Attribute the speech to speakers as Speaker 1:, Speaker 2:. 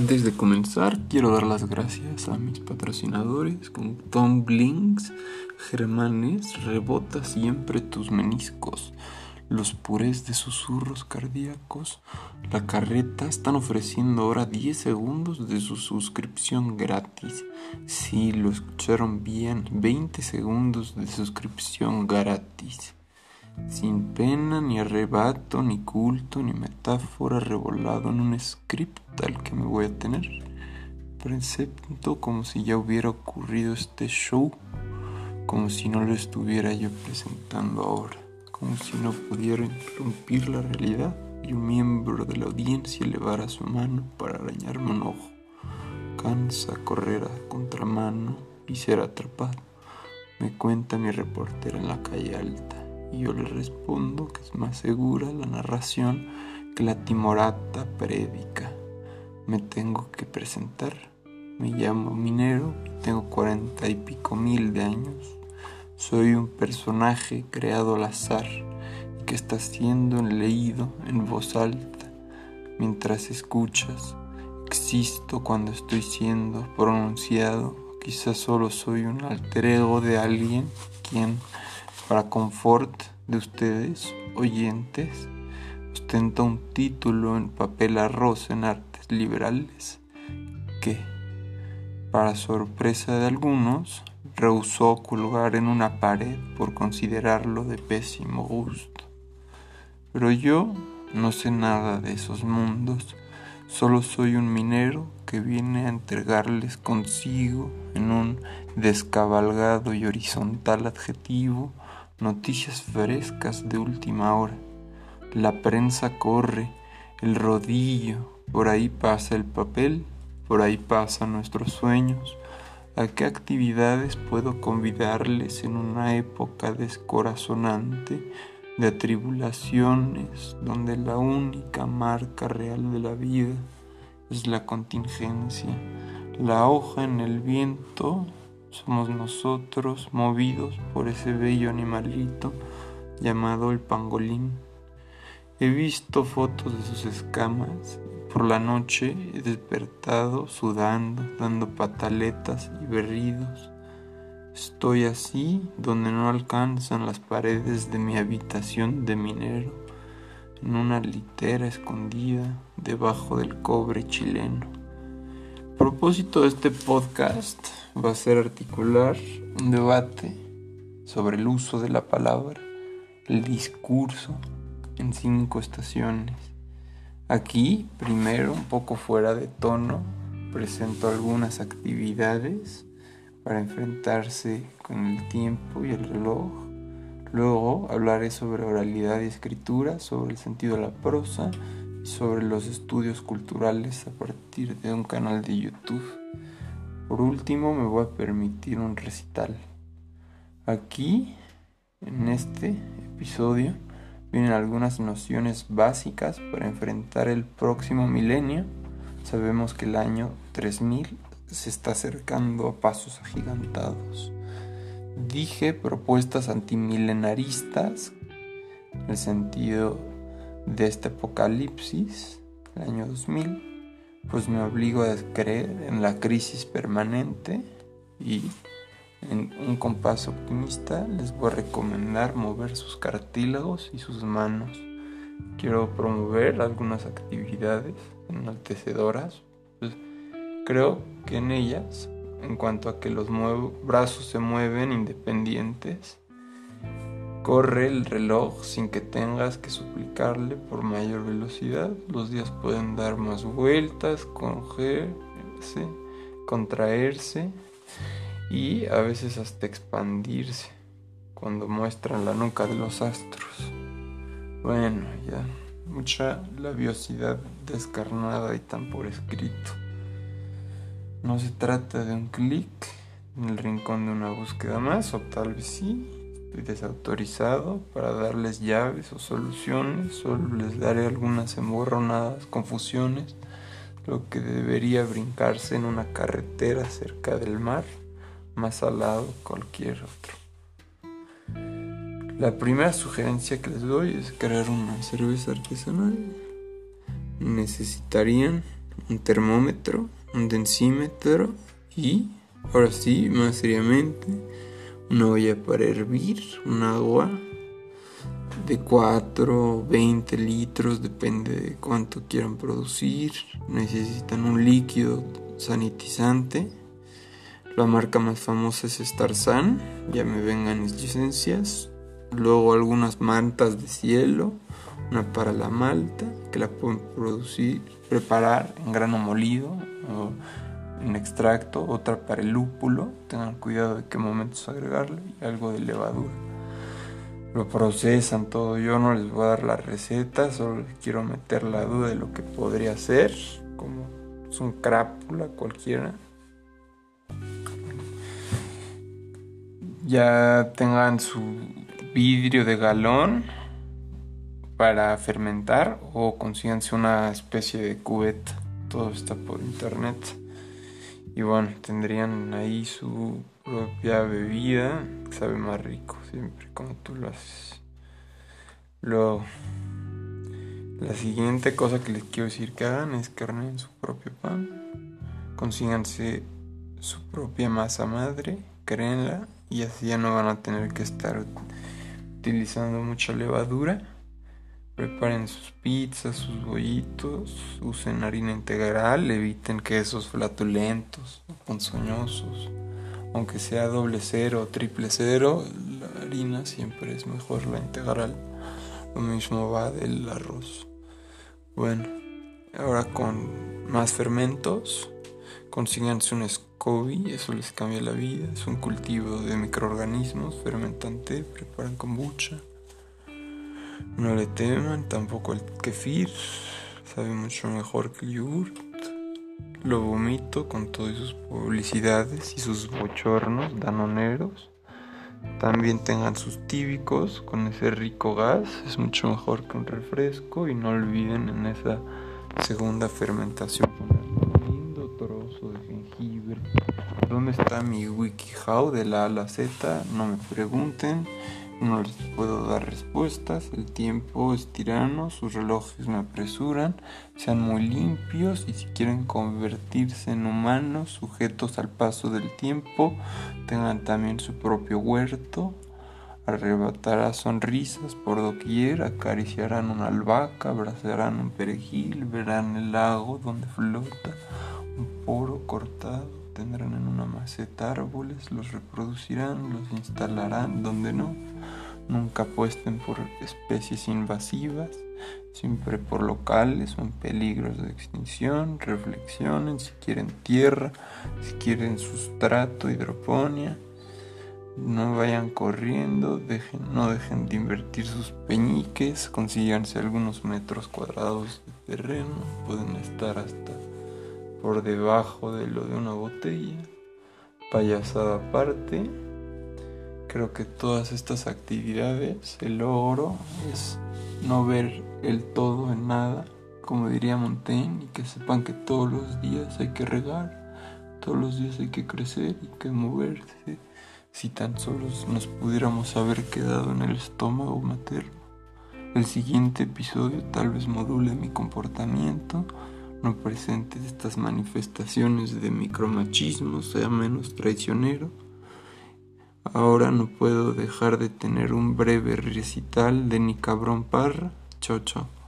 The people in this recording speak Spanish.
Speaker 1: Antes de comenzar, quiero dar las gracias a mis patrocinadores como Tom Blinks, Germanes, rebota siempre tus meniscos. Los purés de susurros cardíacos, la carreta están ofreciendo ahora 10 segundos de su suscripción gratis. Sí, lo escucharon bien, 20 segundos de suscripción gratis sin pena ni arrebato, ni culto, ni metáfora revolado en un script al que me voy a tener. Presento como si ya hubiera ocurrido este show, como si no lo estuviera yo presentando ahora, como si no pudiera interrumpir la realidad y un miembro de la audiencia elevara su mano para arañarme un ojo. Cansa correr a contramano y ser atrapado, me cuenta mi reportera en la calle alta y yo le respondo que es más segura la narración que la timorata prédica. Me tengo que presentar. Me llamo Minero tengo cuarenta y pico mil de años. Soy un personaje creado al azar que está siendo leído en voz alta mientras escuchas. Existo cuando estoy siendo pronunciado. Quizás solo soy un alter ego de alguien quien para confort de ustedes, oyentes, ostenta un título en papel arroz en artes liberales que, para sorpresa de algunos, rehusó colgar en una pared por considerarlo de pésimo gusto. Pero yo no sé nada de esos mundos, solo soy un minero que viene a entregarles consigo en un descabalgado y horizontal adjetivo noticias frescas de última hora. La prensa corre, el rodillo, por ahí pasa el papel, por ahí pasan nuestros sueños. ¿A qué actividades puedo convidarles en una época descorazonante de atribulaciones donde la única marca real de la vida es la contingencia? La hoja en el viento somos nosotros movidos por ese bello animalito llamado el pangolín. He visto fotos de sus escamas. Por la noche he despertado sudando, dando pataletas y berridos. Estoy así donde no alcanzan las paredes de mi habitación de minero, en una litera escondida debajo del cobre chileno propósito de este podcast va a ser articular un debate sobre el uso de la palabra, el discurso en cinco estaciones. Aquí, primero, un poco fuera de tono, presento algunas actividades para enfrentarse con el tiempo y el reloj. Luego hablaré sobre oralidad y escritura, sobre el sentido de la prosa sobre los estudios culturales a partir de un canal de YouTube. Por último, me voy a permitir un recital. Aquí, en este episodio, vienen algunas nociones básicas para enfrentar el próximo milenio. Sabemos que el año 3000 se está acercando a pasos agigantados. Dije propuestas antimilenaristas, en el sentido de este apocalipsis, el año 2000, pues me obligo a creer en la crisis permanente y en un compás optimista les voy a recomendar mover sus cartílagos y sus manos. Quiero promover algunas actividades enaltecedoras. Pues creo que en ellas, en cuanto a que los brazos se mueven independientes, Corre el reloj sin que tengas que suplicarle por mayor velocidad. Los días pueden dar más vueltas, cogerse, contraerse y a veces hasta expandirse cuando muestran la nuca de los astros. Bueno, ya mucha labiosidad descarnada y tan por escrito. No se trata de un clic en el rincón de una búsqueda más, o tal vez sí, Estoy desautorizado para darles llaves o soluciones, solo les daré algunas emborronadas confusiones, lo que debería brincarse en una carretera cerca del mar, más al lado cualquier otro. La primera sugerencia que les doy es crear una cerveza artesanal. Necesitarían un termómetro, un densímetro y, ahora sí, más seriamente, una olla para hervir, un agua de 4, 20 litros, depende de cuánto quieran producir. Necesitan un líquido sanitizante. La marca más famosa es Starsan, ya me vengan licencias. Luego algunas mantas de cielo, una para la malta, que la pueden producir, preparar en grano molido o en extracto, otra para el lúpulo, tengan cuidado de qué momentos agregarle, y algo de levadura. Lo procesan todo, yo no les voy a dar la receta, solo les quiero meter la duda de lo que podría ser, como es un crápula cualquiera. Ya tengan su vidrio de galón para fermentar o consíganse una especie de cubeta. Todo está por internet. Y bueno, tendrían ahí su propia bebida, sabe más rico siempre como tú lo haces. Luego, la siguiente cosa que les quiero decir que hagan es que horneen su propio pan, consíganse su propia masa madre, créenla y así ya no van a tener que estar utilizando mucha levadura. Preparen sus pizzas, sus bollitos, usen harina integral, eviten quesos flatulentos ponzoñosos. Aunque sea doble cero o triple cero, la harina siempre es mejor la integral. Lo mismo va del arroz. Bueno, ahora con más fermentos, consíganse un SCOBY, eso les cambia la vida. Es un cultivo de microorganismos fermentante, preparan kombucha no le teman, tampoco el kefir, sabe mucho mejor que el yogurt. Lo vomito con todas sus publicidades y sus bochornos danoneros. También tengan sus tíbicos con ese rico gas, es mucho mejor que un refresco y no olviden en esa segunda fermentación poner un lindo trozo de jengibre. ¿Dónde está mi WikiHow de la A a la Z? No me pregunten. No les puedo dar respuestas, el tiempo es tirano, sus relojes me apresuran, sean muy limpios y si quieren convertirse en humanos sujetos al paso del tiempo, tengan también su propio huerto, arrebatará sonrisas por doquier, acariciarán una albahaca, abrazarán un perejil, verán el lago donde flota un poro cortado, tendrán en una maceta árboles, los reproducirán, los instalarán donde no Nunca apuesten por especies invasivas, siempre por locales o en peligros de extinción. Reflexionen si quieren tierra, si quieren sustrato, hidroponía. No vayan corriendo, dejen, no dejen de invertir sus peñiques, consíganse algunos metros cuadrados de terreno, pueden estar hasta por debajo de lo de una botella. Payasada aparte. Creo que todas estas actividades, el logro es no ver el todo en nada, como diría Montaigne, y que sepan que todos los días hay que regar, todos los días hay que crecer y que moverse. Si tan solo nos pudiéramos haber quedado en el estómago materno. El siguiente episodio tal vez module mi comportamiento, no presente estas manifestaciones de micromachismo, sea menos traicionero Ahora no puedo dejar de tener un breve recital de Ni Cabrón Parra. Chao.